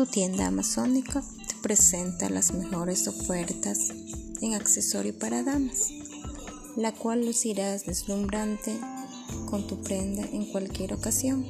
Tu tienda amazónica te presenta las mejores ofertas en accesorio para damas, la cual lucirás deslumbrante con tu prenda en cualquier ocasión.